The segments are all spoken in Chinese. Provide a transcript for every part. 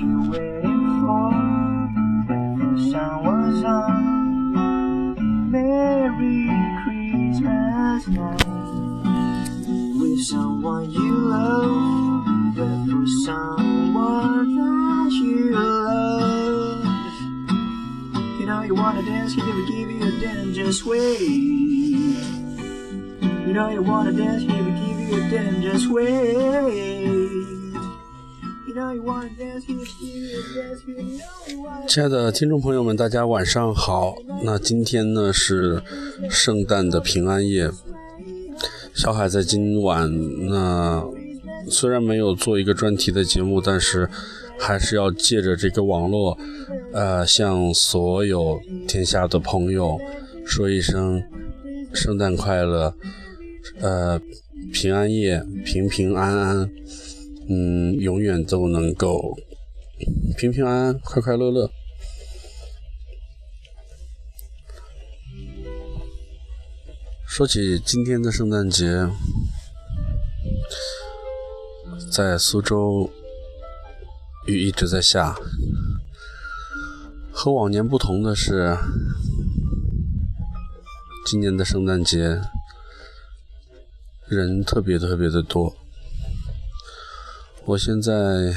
you waiting for? When the sun was on. Merry Christmas night. With someone you love. But for someone that you love. You know you wanna dance, he never give you a dance, just wait. You know you wanna dance, he never give you a dance, just wait. 亲爱的听众朋友们，大家晚上好。那今天呢是圣诞的平安夜，小海在今晚那虽然没有做一个专题的节目，但是还是要借着这个网络，呃，向所有天下的朋友说一声圣诞快乐，呃，平安夜平平安安，嗯，永远都能够平平安安、快快乐乐。说起今天的圣诞节，在苏州雨一直在下，和往年不同的是，今年的圣诞节人特别特别的多。我现在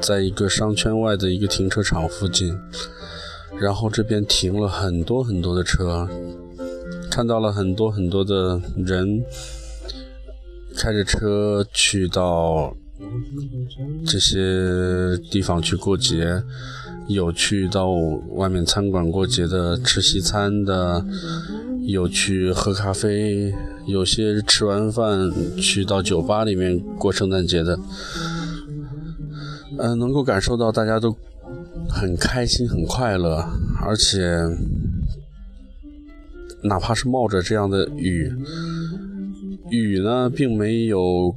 在一个商圈外的一个停车场附近，然后这边停了很多很多的车，看到了很多很多的人开着车去到这些地方去过节，有去到外面餐馆过节的，吃西餐的，有去喝咖啡，有些吃完饭去到酒吧里面过圣诞节的。嗯、能够感受到大家都很开心、很快乐，而且哪怕是冒着这样的雨，雨呢并没有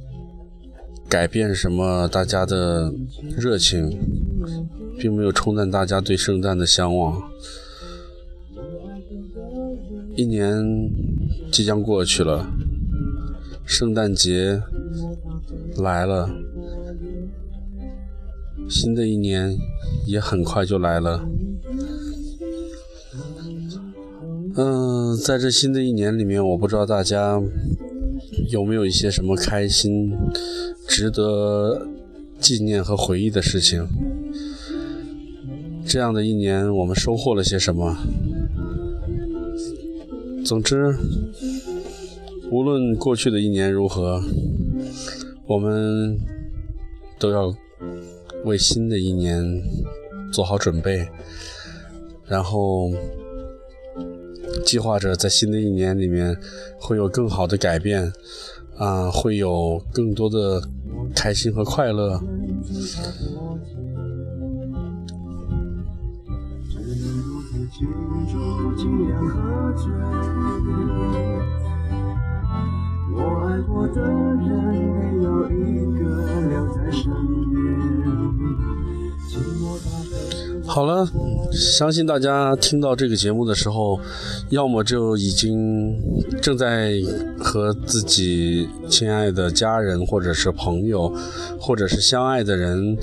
改变什么大家的热情，并没有冲淡大家对圣诞的向往。一年即将过去了，圣诞节来了。新的一年也很快就来了。嗯，在这新的一年里面，我不知道大家有没有一些什么开心、值得纪念和回忆的事情。这样的一年，我们收获了些什么？总之，无论过去的一年如何，我们都要为新的一年做好准备，然后计划着在新的一年里面会有更好的改变，啊，会有更多的开心和快乐。庆祝尽量喝醉。过的人没有一个留在身边。寂寞把的好了，相信大家听到这个节目的时候，要么就已经正在和自己亲爱的家人，或者是朋友，或者是相爱的人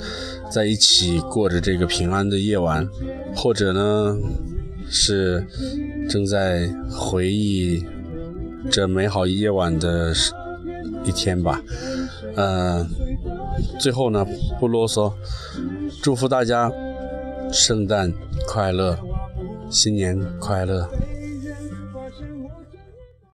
在一起过着这个平安的夜晚，或者呢是正在回忆这美好夜晚的一天吧。嗯，最后呢不啰嗦，祝福大家。圣诞快乐，新年快乐！